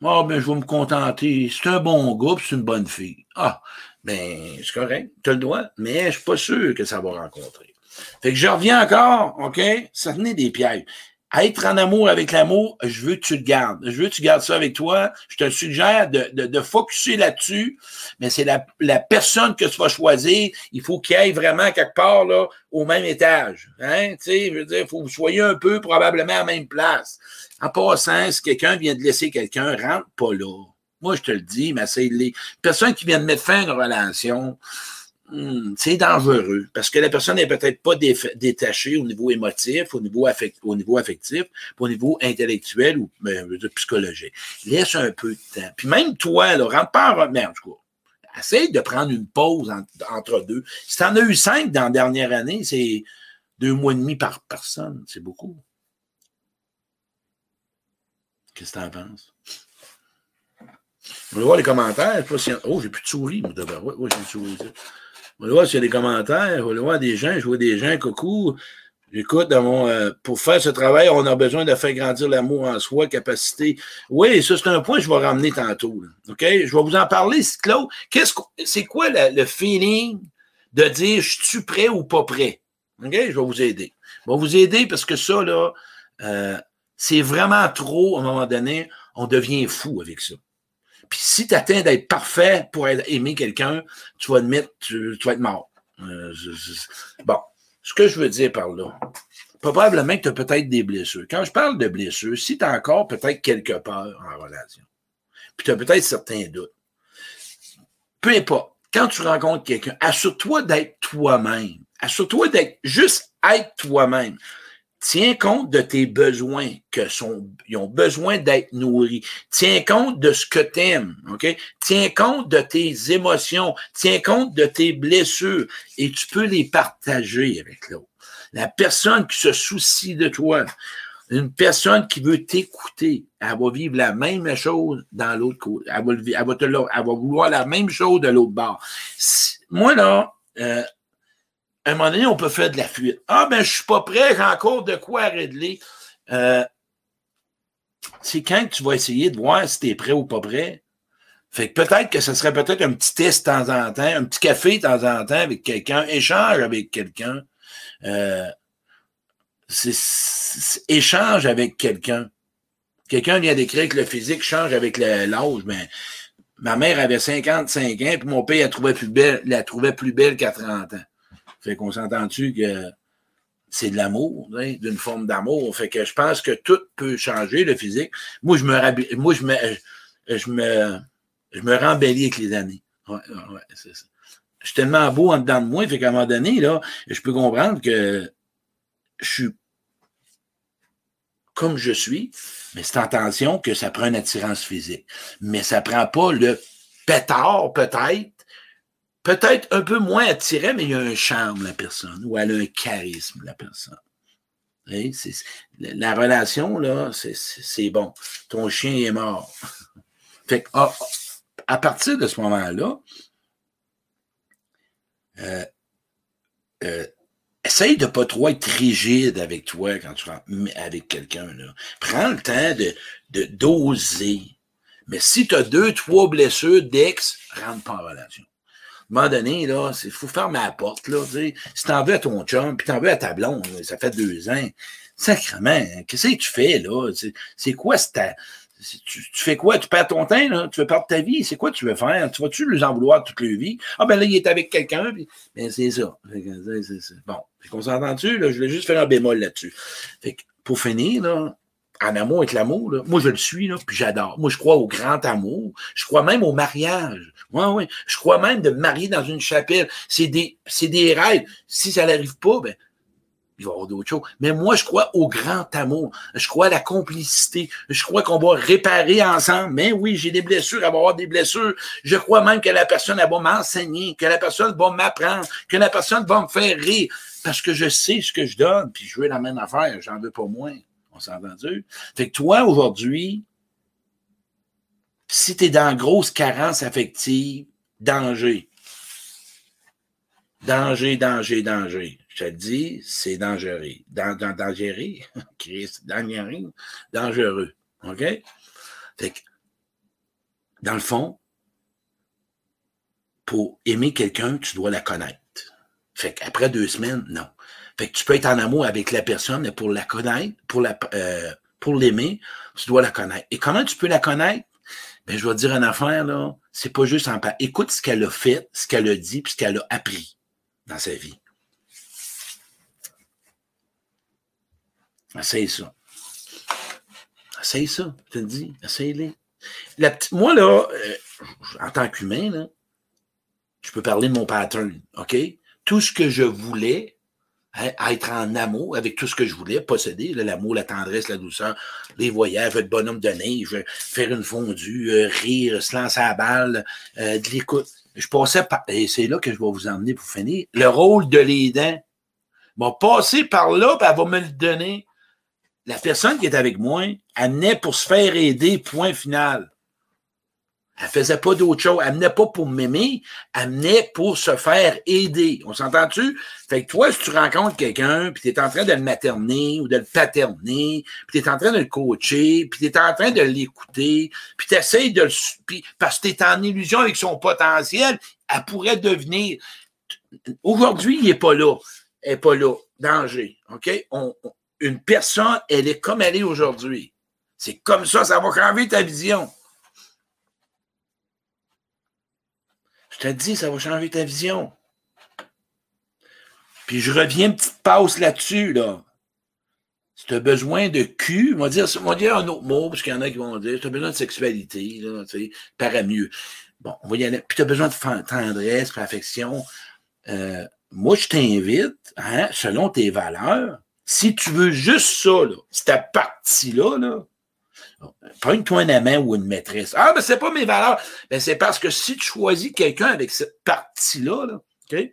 Ah, ben, je vais me contenter. C'est un bon gars, c'est une bonne fille. Ah, ben, c'est correct. Tu le droit, mais je suis pas sûr que ça va rencontrer. Fait que je reviens encore, OK? Ça tenait des pièges être en amour avec l'amour, je veux que tu le gardes. Je veux que tu gardes ça avec toi. Je te suggère de, de, de focuser là-dessus, mais c'est la, la, personne que tu vas choisir. Il faut qu'il aille vraiment quelque part là, au même étage. Hein? Tu sais, je veux dire, il faut que vous soyez un peu probablement à la même place. En passant, si quelqu'un vient de laisser quelqu'un, rentre pas là. Moi, je te le dis, mais c'est les personnes qui viennent mettre fin à une relation, Hmm, c'est dangereux parce que la personne n'est peut-être pas détachée au niveau émotif, au niveau, au niveau affectif, au niveau intellectuel ou ben, psychologique. Laisse un peu de temps. Puis même toi, là, rentre pas en cas, essaye de prendre une pause entre deux. Si tu en as eu cinq dans la dernière année, c'est deux mois et demi par personne. C'est beaucoup. Qu'est-ce que tu en penses? On va voir les commentaires. Oh, j'ai plus de souris. Oui, j'ai de souris. On va y a des commentaires, on des gens, je vois des gens, coucou. J'écoute, euh, pour faire ce travail, on a besoin de faire grandir l'amour en soi, capacité. Oui, ça, c'est un point que je vais ramener tantôt. OK? Je vais vous en parler, Claude. Qu'est-ce c'est quoi le, feeling de dire je suis prêt ou pas prêt? OK? Je vais vous aider. Je vais vous aider parce que ça, là, euh, c'est vraiment trop, à un moment donné, on devient fou avec ça. Puis si tu atteins d'être parfait pour aimer quelqu'un, tu vas admettre, tu, tu vas être mort. Euh, bon, ce que je veux dire par là, probablement que tu as peut-être des blessures. Quand je parle de blessures, si tu as encore peut-être quelque peur en relation, puis tu as peut-être certains doutes, peu importe, quand tu rencontres quelqu'un, assure-toi d'être toi-même. Assure-toi d'être juste être toi-même. Tiens compte de tes besoins, que sont, ils ont besoin d'être nourris. Tiens compte de ce que tu aimes, OK? Tiens compte de tes émotions. Tiens compte de tes blessures et tu peux les partager avec l'autre. La personne qui se soucie de toi, une personne qui veut t'écouter, elle va vivre la même chose dans l'autre côté. Elle va, elle, va te, elle va vouloir la même chose de l'autre bord. moi, là, euh, à un moment donné, on peut faire de la fuite. Ah, ben, je suis pas prêt, j'ai encore de quoi régler. Euh, c'est quand tu vas essayer de voir si tu es prêt ou pas prêt? Fait que peut-être que ce serait peut-être un petit test de temps en temps, un petit café de temps en temps avec quelqu'un, échange avec quelqu'un. Euh, échange avec quelqu'un. Quelqu'un vient d'écrire que le physique change avec l'âge, mais ma mère avait 55 ans, puis mon père la trouvait plus belle, la trouvait plus belle qu'à 30 ans. Fait qu'on s'entend-tu que c'est de l'amour, d'une forme d'amour. Fait que je pense que tout peut changer, le physique. Moi, je me moi, je me je me je me rembellis avec les années. Ouais, ouais, c'est ça. Je suis tellement beau en dedans de moi, fait qu'à un moment donné, là, je peux comprendre que je suis comme je suis, mais c'est en tension que ça prend une attirance physique. Mais ça prend pas le pétard, peut-être, peut-être un peu moins attiré, mais il y a un charme, la personne, ou elle a un charisme, la personne. la relation, là, c'est bon. Ton chien est mort. [LAUGHS] fait que, ah, à partir de ce moment-là, euh, euh, essaye de pas trop être rigide avec toi quand tu rentres avec quelqu'un. Prends le temps de, de doser. Mais si tu as deux, trois blessures d'ex, rentre pas en relation un moment donné, là, il faut fermer la porte, là, tu. Si t'en veux à ton chum, puis t'en veux à ta blonde, ça fait deux ans, sacrement, qu'est-ce que tu fais, là? C'est quoi ta... Tu, fais quoi? Tu perds ton temps, là? Tu veux perdre ta vie? C'est quoi tu veux faire? Tu vas-tu les en vouloir toute leur vie? Ah, ben là, il est avec quelqu'un, puis... Ben, c'est ça. Bon. Fait qu'on s'entend-tu? Je vais juste faire un bémol là-dessus. Fait que, pour finir, là, en amour avec l'amour, moi je le suis, là, puis j'adore. Moi, je crois au grand amour. Je crois même au mariage. Oui, oui. Je crois même de marier dans une chapelle. C'est des, c'est des rêves. Si ça n'arrive pas, ben, il va y avoir d'autres choses. Mais moi, je crois au grand amour. Je crois à la complicité. Je crois qu'on va réparer ensemble. Mais oui, j'ai des blessures, elle va avoir des blessures. Je crois même que la personne, elle va m'enseigner, que la personne va m'apprendre, que la personne va me faire rire. Parce que je sais ce que je donne, puis je veux la même affaire. J'en veux pas moins. On s'est entendu? Fait que toi, aujourd'hui, si tu es dans grosse carence affective, danger. Danger, danger, danger. Je te dis, c'est dangereux. Dans, dans, dangereux? [LAUGHS] dangereux. Dangereux. OK? Fait que, dans le fond, pour aimer quelqu'un, tu dois la connaître. Fait qu'après deux semaines, non. Fait que tu peux être en amour avec la personne, mais pour la connaître, pour la euh, pour l'aimer, tu dois la connaître. Et comment tu peux la connaître? Ben, je vais te dire une affaire, là, c'est pas juste en pas. Écoute ce qu'elle a fait, ce qu'elle a dit, puis ce qu'elle a appris dans sa vie. Essaye ça. Essaye ça, je te dis. Essaye-les. Moi, là, euh, en tant qu'humain, je peux parler de mon pattern, OK? Tout ce que je voulais, à être en amour avec tout ce que je voulais posséder, l'amour, la tendresse, la douceur, les voyages, être bonhomme de neige, faire une fondue, euh, rire, se lancer à la balle, euh, de l'écoute. Je passais par, et c'est là que je vais vous emmener pour finir, le rôle de l'aidant. Bon, passer par là, puis elle va me le donner. La personne qui est avec moi, elle pour se faire aider, point final. Elle faisait pas d'autre chose. Elle venait pas pour m'aimer, elle venait pour se faire aider. On s'entend-tu? Fait que toi, si tu rencontres quelqu'un, puis tu es en train de le materner ou de le paterner, puis tu es en train de le coacher, puis tu es en train de l'écouter, puis tu essaies de le... Puis, parce que tu es en illusion avec son potentiel, elle pourrait devenir... Aujourd'hui, il n'est pas là. Elle n'est pas là. Danger. OK? Une personne, elle est comme elle est aujourd'hui. C'est comme ça, ça va changer ta vision. Je te dis, ça va changer ta vision. Puis je reviens, petite pause là-dessus, là. Si tu as besoin de cul, on va dire, on va dire un autre mot, parce qu'il y en a qui vont dire, tu as besoin de sexualité, là, tu sais, mieux. Bon, on va y aller. Puis tu as besoin de tendresse, d'affection. Euh, moi, je t'invite, hein, selon tes valeurs, si tu veux juste ça, là, cette partie-là, là, Prends-toi un amant ou une maîtresse. Ah, mais c'est pas mes valeurs. Ben, c'est parce que si tu choisis quelqu'un avec cette partie-là, là, OK?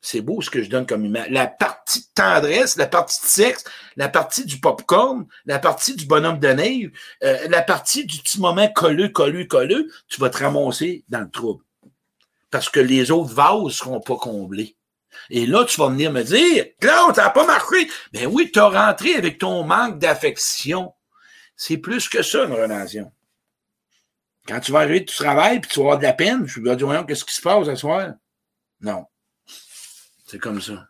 C'est beau ce que je donne comme image. La partie de tendresse, la partie de sexe, la partie du popcorn, la partie du bonhomme de neige, euh, la partie du petit moment colleux, colleux, colleux, tu vas te ramasser dans le trouble. Parce que les autres vases seront pas comblés. Et là, tu vas venir me dire, Claude, ça n'a pas marché. Ben oui, tu as rentré avec ton manque d'affection. C'est plus que ça, une relation. Quand tu vas arriver du travail puis tu vas avoir de la peine, je vais dire, voyons, qu'est-ce qui se passe ce soir? Non. C'est comme ça.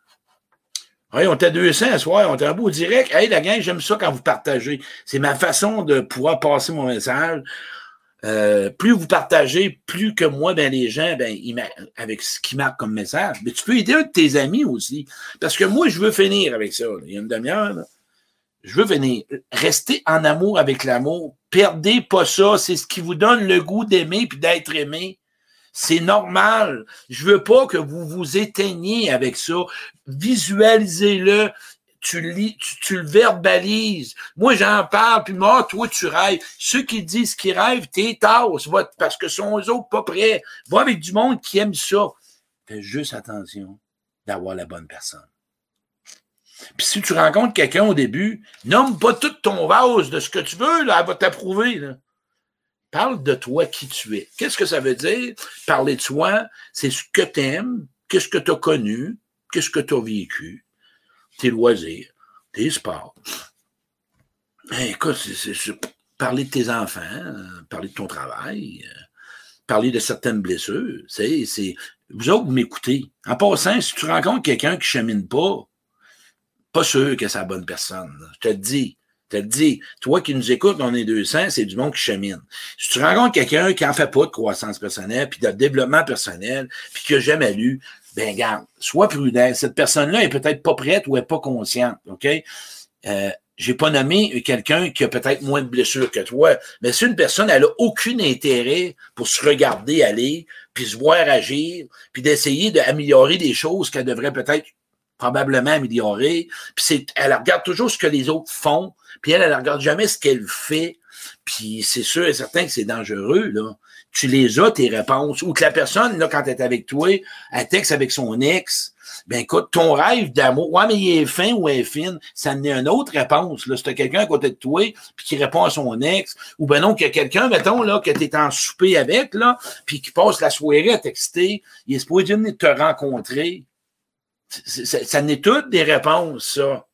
Oui, on était 200 ce soir, on était un bout direct. Hey, la gang, j'aime ça quand vous partagez. C'est ma façon de pouvoir passer mon message. Euh, plus vous partagez, plus que moi, ben, les gens, ben, avec ce qui marque comme message. Mais tu peux aider un de tes amis aussi. Parce que moi, je veux finir avec ça. Il y a une demi-heure. Je veux venir. Rester en amour avec l'amour. Perdez pas ça. C'est ce qui vous donne le goût d'aimer puis d'être aimé. C'est normal. Je veux pas que vous vous éteigniez avec ça. Visualisez-le. Tu, lis, tu, le verbalises. Moi, j'en parle, puis moi, toi, tu rêves. Ceux qui disent qu'ils rêvent, t'es tasse, parce que sont eux autres pas prêts. Va avec du monde qui aime ça. Fais juste attention d'avoir la bonne personne. Puis si tu rencontres quelqu'un au début, nomme pas tout ton vase de ce que tu veux, là, elle va t'approuver. Parle de toi, qui tu es. Qu'est-ce que ça veut dire? Parler de soi, c'est ce que tu aimes, qu'est-ce que tu as connu, qu'est-ce que tu as vécu, tes loisirs, tes sports. Ben, écoute, c'est, parler de tes enfants, parler de ton travail, parler de certaines blessures. C'est, vous autres, vous m'écoutez. En passant, si tu rencontres quelqu'un qui chemine pas, pas sûr que c'est la bonne personne. Je te le dis. Je te le dis. Toi qui nous écoutes, on est 200, c'est du monde qui chemine. Si tu rencontres quelqu'un qui en fait pas de croissance personnelle, puis de développement personnel, puis qui n'a jamais lu, ben garde, sois prudent. Cette personne-là est peut-être pas prête ou est pas consciente. OK? Euh, j'ai pas nommé quelqu'un qui a peut-être moins de blessures que toi, mais si une personne, elle a aucun intérêt pour se regarder aller, puis se voir agir, puis d'essayer d'améliorer des choses qu'elle devrait peut-être probablement améliorée. Puis c'est, elle regarde toujours ce que les autres font, puis elle, elle regarde jamais ce qu'elle fait. Puis c'est sûr et certain que c'est dangereux, là. Tu les as, tes réponses. Ou que la personne, là, quand elle est avec toi, elle texte avec son ex. Ben écoute, ton rêve d'amour, ouais, mais il est fin ou elle est fine, ça n'est une autre réponse. Là. Si t'as quelqu'un à côté de toi, puis qui répond à son ex, ou ben non, qu'il y a quelqu'un, mettons, là, que t'es en souper avec, là, puis qui passe la soirée à texter, il est supposé venir te rencontrer ça, n'est toutes des réponses, ça.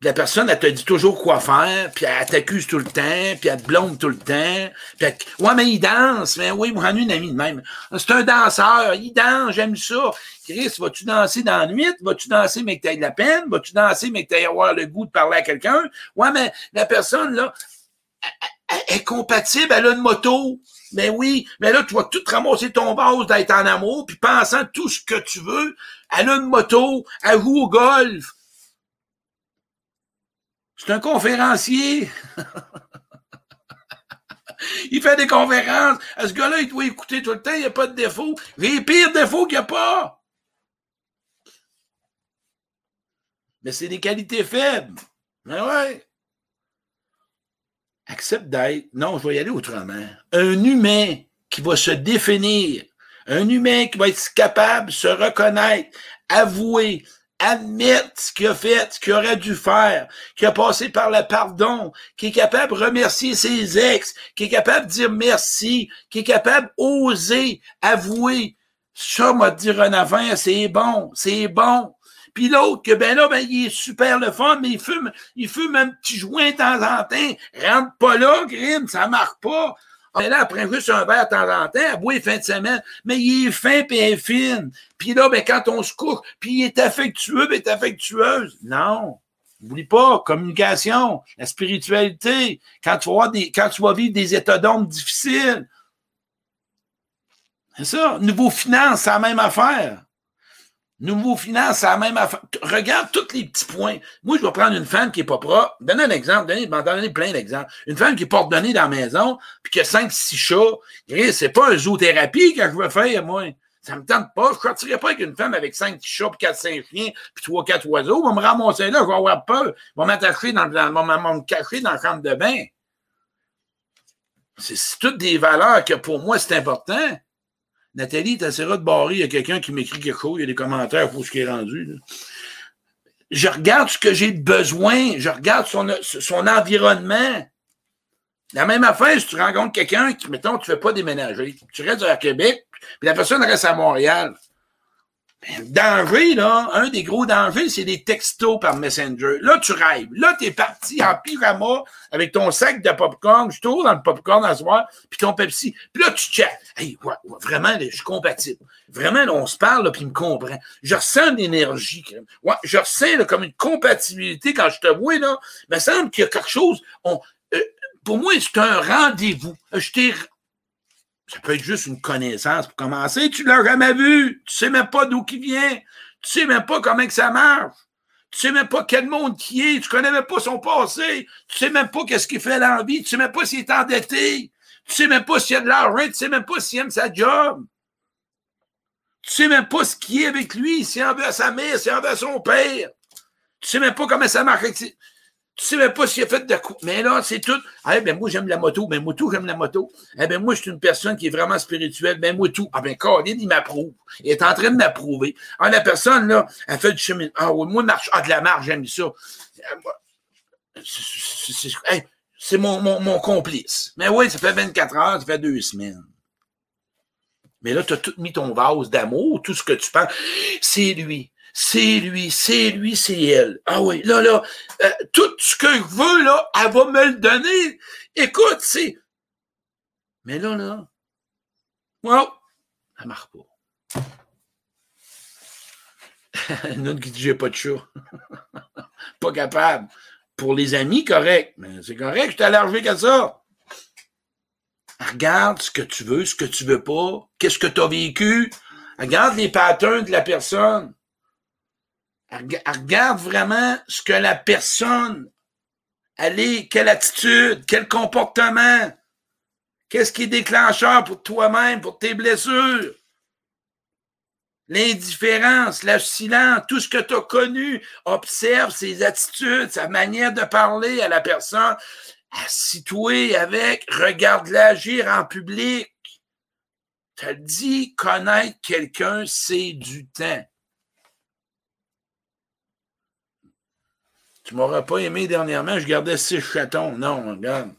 La personne, elle te dit toujours quoi faire, puis elle t'accuse tout le temps, puis elle te blonde tout le temps. Puis ouais, mais il danse. Mais oui, moi, j'en ai une amie de même. C'est un danseur, il danse, j'aime ça. Chris, vas-tu danser dans la nuit? Vas-tu danser, mais que tu aies de la peine? Vas-tu danser, mais que tu avoir le goût de parler à quelqu'un? Ouais, mais la personne, là, est compatible, elle a une moto. Mais oui, mais là, tu vas tout ramasser ton vase d'être en amour, puis pensant tout ce que tu veux. Elle a une moto, elle joue au golf. C'est un conférencier. [LAUGHS] il fait des conférences. Ce gars-là, il doit écouter tout le temps, il n'y a pas de défaut. Les pires défauts qu'il n'y a pas. Mais c'est des qualités faibles. Mais ouais accepte d'être, non, je vais y aller autrement, un humain qui va se définir, un humain qui va être capable de se reconnaître, avouer, admettre ce qu'il a fait, ce qu'il aurait dû faire, qui a passé par le pardon, qui est capable de remercier ses ex, qui est capable de dire merci, qui est capable d'oser, avouer. Ça, m'a dit Renavin, c'est bon, c'est bon. Puis l'autre, que ben là, ben, il est super le fun, mais il fume, il fume un petit joint de temps en temps. Rentre pas là, Grim, ça marche pas. Ah, mais là, après juste un verre de temps en temps, elle boit fin de semaine. Mais il est fin puis elle est. Puis là, ben, quand on se couche, puis il est affectueux, puis il est affectueuse. Non. N'oublie pas, communication, la spiritualité, quand tu vas, des, quand tu vivre des états d'ombre difficiles. C'est ça. Nouveau finance, c'est la même affaire. Nouveau finance, c'est la même affaire. Regarde tous les petits points. Moi, je vais prendre une femme qui est pas propre. Donne un exemple. Donne, m'en donner plein d'exemples. Une femme qui est porte-donnée dans la maison, puis qui a cinq, six chats. C'est pas un zoothérapie que je veux faire, moi. Ça me tente pas. Je sortirais pas avec une femme avec cinq chats, puis quatre, cinq chiens, puis trois, quatre oiseaux. On va me ramasser là, je vais avoir peur. Va m'attacher dans, dans, me cacher dans la chambre de bain. C'est toutes des valeurs que pour moi, c'est important. Nathalie, t'essaieras de barrer, il y a quelqu'un qui m'écrit quelque chose, il y a des commentaires pour ce qui est rendu. Je regarde ce que j'ai besoin, je regarde son, environnement. La même affaire, si tu rencontres quelqu'un qui, mettons, tu ne fais pas déménager, tu restes à Québec, puis la personne reste à Montréal. Danger, là, un des gros dangers, c'est des textos par Messenger. Là, tu rêves. Là, tu es parti en pyjama avec ton sac de popcorn, je tourne dans le popcorn à soir, puis ton Pepsi. Puis là, tu check. Hey, vraiment, je suis compatible. Vraiment, là, on se parle, là, puis il me comprend. Je ressens une énergie. Ouais, je ressens comme une compatibilité quand je te vois, là. Il me semble qu'il y a quelque chose. Euh, pour moi, c'est un rendez-vous. Je ça peut être juste une connaissance pour commencer. Tu l'as jamais vu. Tu sais même pas d'où il vient. Tu sais même pas comment que ça marche. Tu sais même pas quel monde qui est. Tu connais même pas son passé. Tu sais même pas qu'est-ce qu'il fait l'envie. Tu sais même pas s'il est endetté. Tu sais même pas s'il a de l'argent. Tu sais même pas s'il aime sa job. Tu sais même pas ce qui est avec lui, s'il en veut à sa mère, s'il en veut à son père. Tu sais même pas comment ça marche. Tu sais même pas s'il a fait de coup. Mais là, c'est tout. Ah, ben, moi, j'aime la moto. Ben, moi, tout, j'aime la moto. Eh ben, moi, je suis une personne qui est vraiment spirituelle. Ben, moi, tout. Ah, ben, Colin, il m'approuve. Il est en train de m'approuver. Ah, la personne, là, elle fait du chemin. Ah, oui, moi, marche. Ah, de la marche, j'aime ça. C'est mon, mon, mon complice. Mais oui, ça fait 24 heures, ça fait deux semaines. Mais là, tu as tout mis ton vase d'amour, tout ce que tu penses. C'est lui c'est lui, c'est lui, c'est elle. Ah oui, là, là, euh, tout ce que je veux, là, elle va me le donner. Écoute, c'est... Mais là, là, wow, elle marche pas. [LAUGHS] Une autre qui dit, j'ai pas de chat. [LAUGHS] pas capable. Pour les amis, correct. Mais c'est correct, je t'ai allergique à ça. Regarde ce que tu veux, ce que tu veux pas. Qu'est-ce que tu as vécu? Regarde les patterns de la personne. Regarde vraiment ce que la personne, elle est, quelle attitude, quel comportement, qu'est-ce qui est déclencheur pour toi-même, pour tes blessures. L'indifférence, le silence, tout ce que tu as connu, observe ses attitudes, sa manière de parler à la personne, assis-toi avec, regarde l'agir en public. Tu dit, connaître quelqu'un, c'est du temps. Tu m'aurais pas aimé dernièrement, je gardais six chatons. Non, regarde.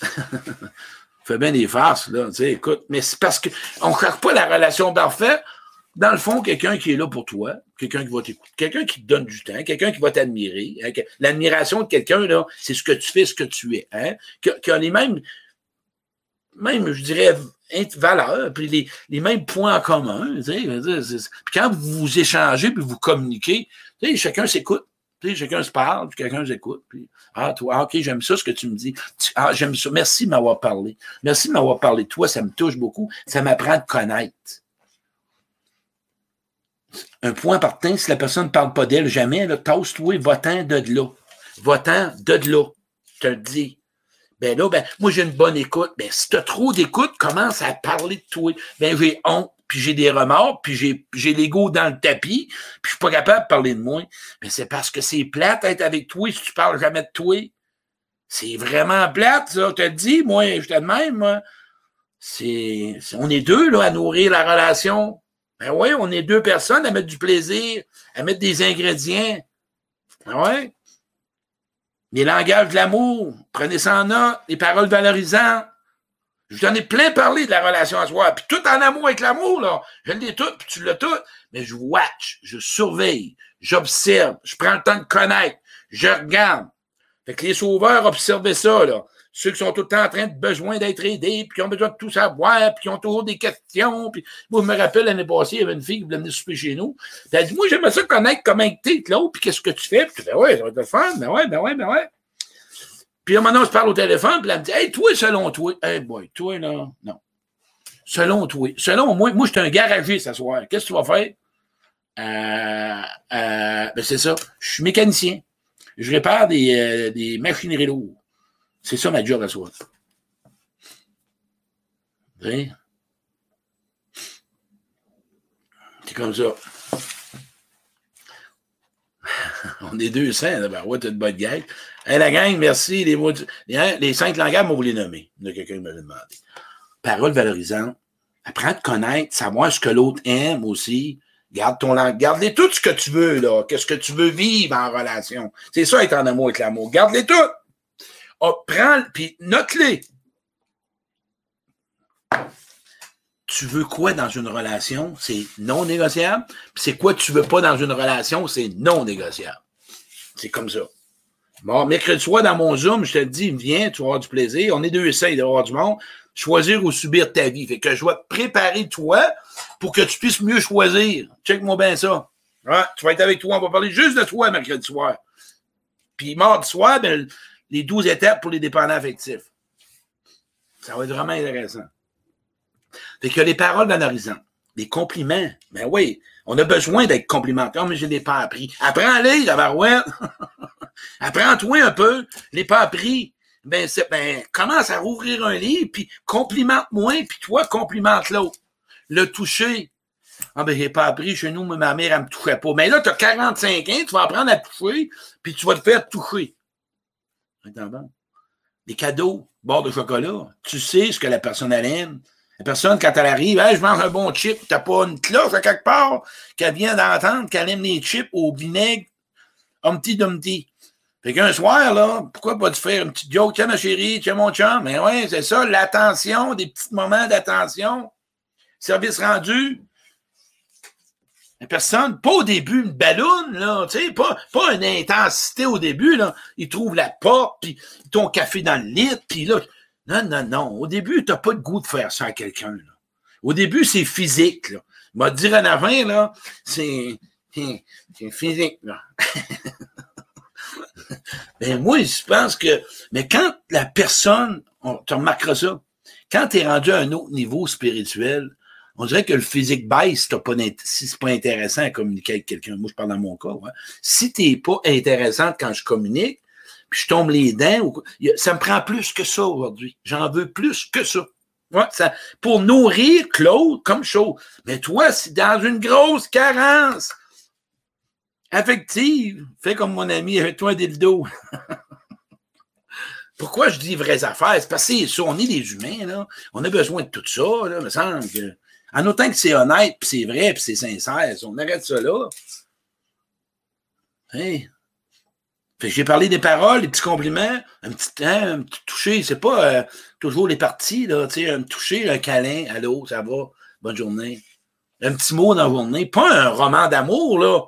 [LAUGHS] Fais bien des farces, là. Tu sais, écoute, mais c'est parce qu'on ne cherche pas la relation parfaite. Dans le fond, quelqu'un qui est là pour toi, quelqu'un qui va t'écouter, quelqu'un qui te donne du temps, quelqu'un qui va t'admirer. Hein, l'admiration de quelqu'un, là, c'est ce que tu fais, ce que tu es. Hein? Qui, a les mêmes, même, je dirais, valeurs, puis les, les mêmes points en commun. Tu sais, puis quand vous vous échangez, puis vous communiquez, tu sais, chacun s'écoute. Puis chacun se parle, puis quelqu'un s'écoute. Puis, ah, toi, ah, OK, j'aime ça ce que tu me dis. Ah, j'aime ça. Merci de m'avoir parlé. Merci de m'avoir parlé toi. Ça me touche beaucoup. Ça m'apprend à te connaître. Un point partant, si la personne ne parle pas d'elle jamais, tasse-toi, va-t'en de là. Va-t'en de là. Je te le dis. Ben là, ben, moi, j'ai une bonne écoute. Ben, si tu as trop d'écoute, commence à parler de toi. Ben, j'ai honte puis j'ai des remords, puis j'ai, j'ai l'ego dans le tapis, puis je suis pas capable de parler de moi. Mais c'est parce que c'est plate être avec toi si tu parles jamais de toi. C'est vraiment plate, ça. te dis, moi, je te même, moi. C'est, on est deux, là, à nourrir la relation. Ben oui, on est deux personnes à mettre du plaisir, à mettre des ingrédients. Ben ouais. Les langages de l'amour, prenez ça en note, les paroles valorisantes. Je t'en ai plein parlé de la relation à soi. Puis tout en amour avec l'amour, là. Je l'ai tout, puis tu l'as tout. Mais je watch, je surveille, j'observe, je prends le temps de connaître, je regarde. Fait que les sauveurs observaient ça, là. ceux qui sont tout le temps en train de besoin d'être aidés, puis qui ont besoin de tout savoir, puis qui ont toujours des questions. Puis, moi, je me rappelle l'année passée, il y avait une fille qui voulait venir souper chez nous. Puis elle dit Moi, j'aimerais ça connaître comment t'es, Claude, puis qu'est-ce que tu fais? Puis je dis Ouais, ça va être fun. Ben ouais, ben ouais, ben ouais. Puis maintenant, on se parle au téléphone, puis elle me dit Hey, toi, selon toi, hey boy, toi, là, non. Selon toi, selon moi, moi, je suis un garagiste ce soir. Qu'est-ce que tu vas faire? Euh, euh, ben c'est ça. Je suis mécanicien. Je répare des, euh, des machineries lourdes. C'est ça ma job à soi. C'est comme ça. [LAUGHS] On est deux saints, ben ouais, t'as de bonne gang. Hey, la gang, merci. Les, mots, les, cinq langages, moi, vous les a quelqu'un qui m'a demandé. Parole valorisante. Apprends à te connaître, savoir ce que l'autre aime aussi. Garde ton langue. Garde-les tout ce que tu veux, là. Qu'est-ce que tu veux vivre en relation? C'est ça, être en amour avec l'amour. Garde-les tout. Oh, prends, puis note-les. Tu veux quoi dans une relation? C'est non négociable. C'est quoi tu veux pas dans une relation? C'est non négociable. C'est comme ça. Bon, mercredi soir, dans mon Zoom, je te dis, viens, tu vas avoir du plaisir. On est deux essais d'avoir du monde. Choisir ou subir ta vie. Fait que je vais te préparer toi pour que tu puisses mieux choisir. Check-moi bien ça. Tu vas être avec toi. On va parler juste de toi mercredi soir. Puis mardi soir, ben, les douze étapes pour les dépendants affectifs. Ça va être vraiment intéressant. Fait que les paroles valorisantes, les compliments, ben oui, on a besoin d'être complimenté. Oh, mais je ne pas appris. Apprends-les, la barouette. [LAUGHS] Apprends-toi un peu. L'ai pas appris. Ben, ben, commence à rouvrir un livre, puis complimente-moi, puis toi, complimente l'autre. Le toucher. Ah, ben, j'ai pas appris chez nous, mais ma mère, elle me touchait pas. Mais là, tu as 45 ans, tu vas apprendre à toucher, puis tu vas te faire toucher. Des cadeaux, bord de chocolat. Tu sais ce que la personne aime. La personne, quand elle arrive, je mange un bon chip, t'as pas une cloche à quelque part qu'elle vient d'entendre qu'elle aime les chips au vinaigre, Humpty Dumpty. Fait qu'un soir, là, pourquoi pas te faire une petite joke, tiens ma chérie, tiens mon chum, mais ouais, c'est ça, l'attention, des petits moments d'attention. Service rendu, personne, pas au début une ballonne, là, tu sais, pas, pas une intensité au début, là. Ils trouvent la porte, puis ton café dans le lit, puis là, non, non, non. Au début, t'as pas de goût de faire ça à quelqu'un, là. Au début, c'est physique, là. M'a dire en avant, là, c'est, c'est physique, là. [LAUGHS] [LAUGHS] ben, moi, je pense que, mais quand la personne, on, tu remarqueras ça, quand tu es rendu à un autre niveau spirituel, on dirait que le physique baisse pas, si c'est pas intéressant à communiquer avec quelqu'un. Moi, je parle dans mon cas. Ouais. Si t'es pas intéressant quand je communique, puis je tombe les dents, ça me prend plus que ça aujourd'hui. J'en veux plus que ça. Ouais, ça. Pour nourrir Claude comme chaud. Mais toi, si dans une grosse carence affective, fais comme mon ami, avec toi un dildo. [LAUGHS] Pourquoi je dis vraies affaires? C'est parce que c'est on est des humains, là. On a besoin de tout ça, là. Il me semble que en autant que c'est honnête, puis c'est vrai, puis c'est sincère, on arrête ça là. Hey. Fait j'ai parlé des paroles, des petits compliments, un petit, hein, un petit toucher. C'est pas euh, toujours les parties, là, tu sais, un toucher, un câlin, allô, ça va, bonne journée. Un petit mot dans la journée. Pas un roman d'amour, là.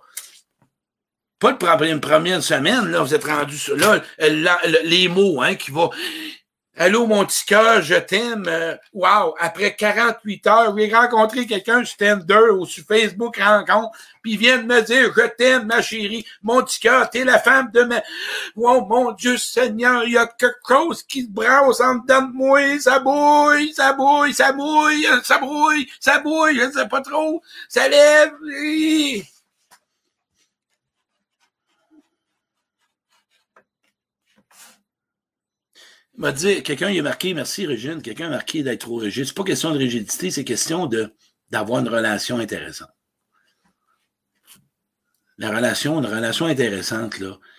Pas le une première semaine, là, vous êtes rendu là, les mots, hein, qui vont Allô, mon petit cœur, je t'aime. Euh, wow, après 48 heures, j'ai rencontré quelqu'un sur Tinder ou sur Facebook rencontre, puis il vient de me dire Je t'aime, ma chérie, mon petit cœur, t'es la femme de ma. Oh mon Dieu Seigneur, il y a quelque chose qui se brasse en dedans de moi, ça bouille, ça bouille, ça bouille, ça brouille, ça bouille, je ne sais pas trop, ça lève. M'a dit, quelqu'un a marqué, merci Régine, quelqu'un a marqué d'être trop rigide. C'est pas question de rigidité, c'est question d'avoir une relation intéressante. La relation, une relation intéressante,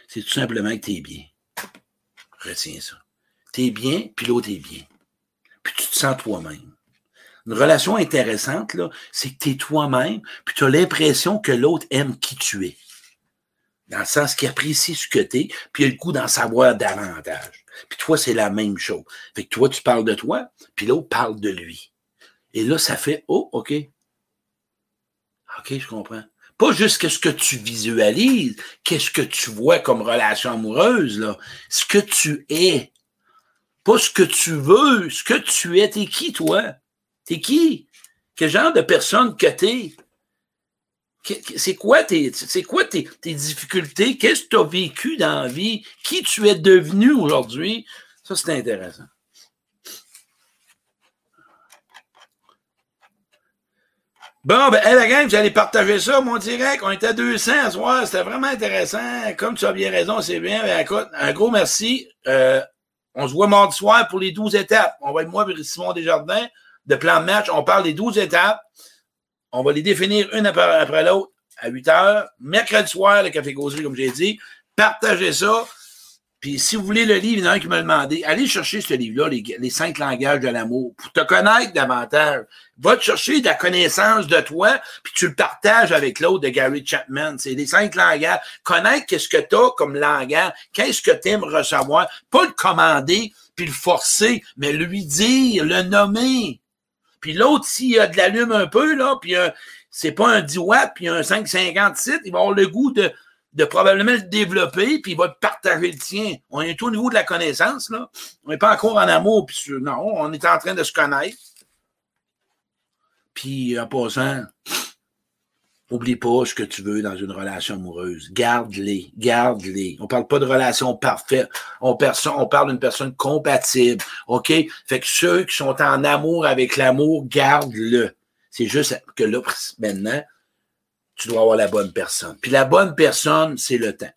c'est tout simplement que tu es bien. Retiens ça. Tu es bien, puis l'autre est bien. Puis tu te sens toi-même. Une relation intéressante, là, c'est que tu es toi-même, puis tu as l'impression que l'autre aime qui tu es. Dans le sens qu'il apprécie ce que tu es, puis il a le coup d'en savoir davantage. Puis toi, c'est la même chose. Fait que toi, tu parles de toi, puis l'autre parle de lui. Et là, ça fait Oh, OK. OK, je comprends. Pas juste qu'est-ce que tu visualises, qu'est-ce que tu vois comme relation amoureuse, là. Ce que tu es. Pas ce que tu veux, ce que tu es. T'es qui, toi? T'es qui? Quel genre de personne que t'es? C'est quoi tes, quoi tes, tes difficultés? Qu'est-ce que tu as vécu dans la vie? Qui tu es devenu aujourd'hui? Ça, c'est intéressant. Bon, ben, hey, la gang, vous partager ça, mon direct. On était à 200 ce soir. C'était vraiment intéressant. Comme tu as bien raison, c'est bien. Ben, écoute, un gros merci. Euh, on se voit mardi soir pour les 12 étapes. On va être moi Simon Desjardins de plan de match. On parle des 12 étapes. On va les définir une après, l'autre à 8 heures. Mercredi soir, le Café Causerie, comme j'ai dit. Partagez ça. Puis si vous voulez le livre, il y en a un qui m'a demandé, allez chercher ce livre-là, les, cinq langages de l'amour, pour te connaître davantage. Va te chercher de la connaissance de toi, puis tu le partages avec l'autre de Gary Chapman. C'est les cinq langages. Connaître qu'est-ce que tu as comme langage, qu'est-ce que tu aimes recevoir. Pas le commander, puis le forcer, mais lui dire, le nommer. Puis l'autre, s'il a de l'allume un peu, là, puis c'est pas un 10 watts, puis un 5,57, il va avoir le goût de de probablement le développer, puis il va partager le tien. On est au niveau de la connaissance, là. On n'est pas encore en amour, puis non, on est en train de se connaître. Puis, en passant, oublie pas ce que tu veux dans une relation amoureuse. Garde-les, garde-les. On parle pas de relation parfaite. On, parle d'une personne compatible. OK? Fait que ceux qui sont en amour avec l'amour, garde-le. C'est juste que là, maintenant, tu dois avoir la bonne personne. Puis la bonne personne, c'est le temps.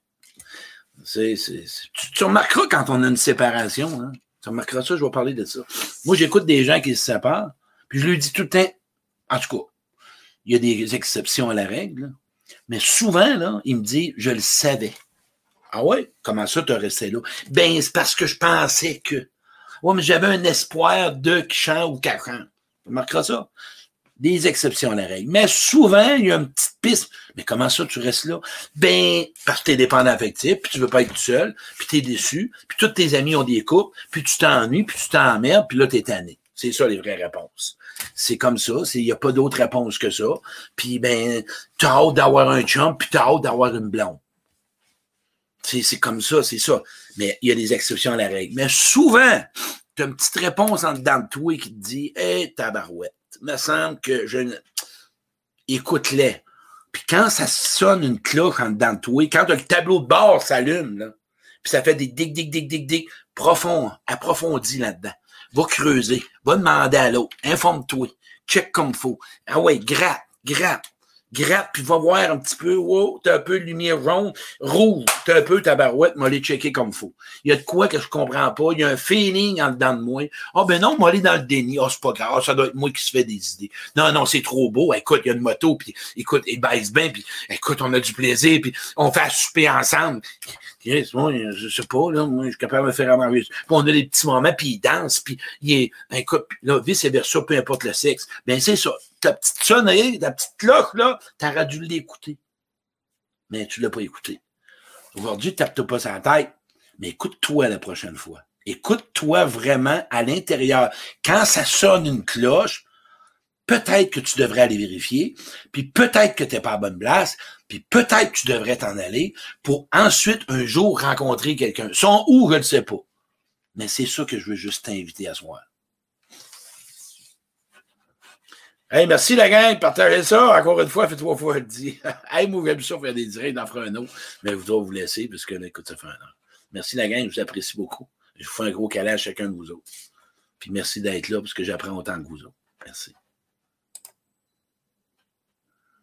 C'est, tu, remarqueras quand on a une séparation, hein? tu remarqueras ça, je vais parler de ça. Moi, j'écoute des gens qui se séparent, puis je lui dis tout le temps, en tout cas, il y a des exceptions à la règle, mais souvent, là, il me dit, je le savais. Ah ouais? Comment ça, tu as resté là? Ben, c'est parce que je pensais que. Ouais, mais j'avais un espoir de Kichan ou Cachan. Tu remarqueras ça des exceptions à la règle. Mais souvent, il y a une petite piste. Mais comment ça, tu restes là? Ben, parce que tu es dépendant affectif, puis tu veux pas être tout seul, puis tu es déçu, puis tous tes amis ont des couples, puis tu t'ennuies, puis tu t'emmerdes, puis là, tu es tanné. C'est ça les vraies réponses. C'est comme ça, il n'y a pas d'autre réponse que ça. Puis ben, tu as hâte d'avoir un chum, puis tu as hâte d'avoir une blonde. C'est comme ça, c'est ça. Mais il y a des exceptions à la règle. Mais souvent, tu as une petite réponse en dedans de toi qui te dit Hé, tabarouette me semble que je écoute-les. Puis quand ça sonne une cloche en dedans de toi, quand le tableau de bord s'allume, là, puis ça fait des dig, dig, dig, dig, dig, profond, approfondi là-dedans. Va creuser, va demander à l'autre, informe-toi, check comme faut. Ah ouais, gratte, gratte gratte, puis va voir un petit peu, wow, t'as un peu de lumière ronde, rouge, t'as un peu ta barouette, m'a les checker comme faut. Il y a de quoi que je comprends pas, il y a un feeling en dedans de moi. Ah oh, ben non, moi aller dans le déni, oh, c'est pas grave, ça doit être moi qui se fait des idées. Non, non, c'est trop beau, écoute, il y a une moto, puis écoute, il baisse bien, puis écoute, on a du plaisir, puis on fait souper ensemble. Moi, je sais pas, là, moi, je suis capable de me faire à Puis on a des petits moments, puis il danse, puis il est, écoute, là, vice-versa, peu importe le sexe. Ben c'est ça ta petite sonnerie, ta petite cloche, là, t'aurais dû l'écouter. Mais tu l'as pas écouté. Aujourd'hui, tape-toi pas sa tête, mais écoute-toi la prochaine fois. Écoute-toi vraiment à l'intérieur. Quand ça sonne une cloche, peut-être que tu devrais aller vérifier, puis peut-être que tu n'es pas à bonne place, puis peut-être que tu devrais t'en aller pour ensuite, un jour, rencontrer quelqu'un. Son où, je ne sais pas. Mais c'est ça que je veux juste t'inviter à soir. Hey, merci la gang, partagez ça. Encore une fois, fait trois fois le dit. [LAUGHS] hey, moi, j'aime ça faire des directs dans Freno, mais vous devez vous laisser parce que là, écoute, ça fait un an. Merci la gang, je vous apprécie beaucoup. Je vous fais un gros câlin à chacun de vous autres. Puis merci d'être là parce que j'apprends autant que vous autres. Merci.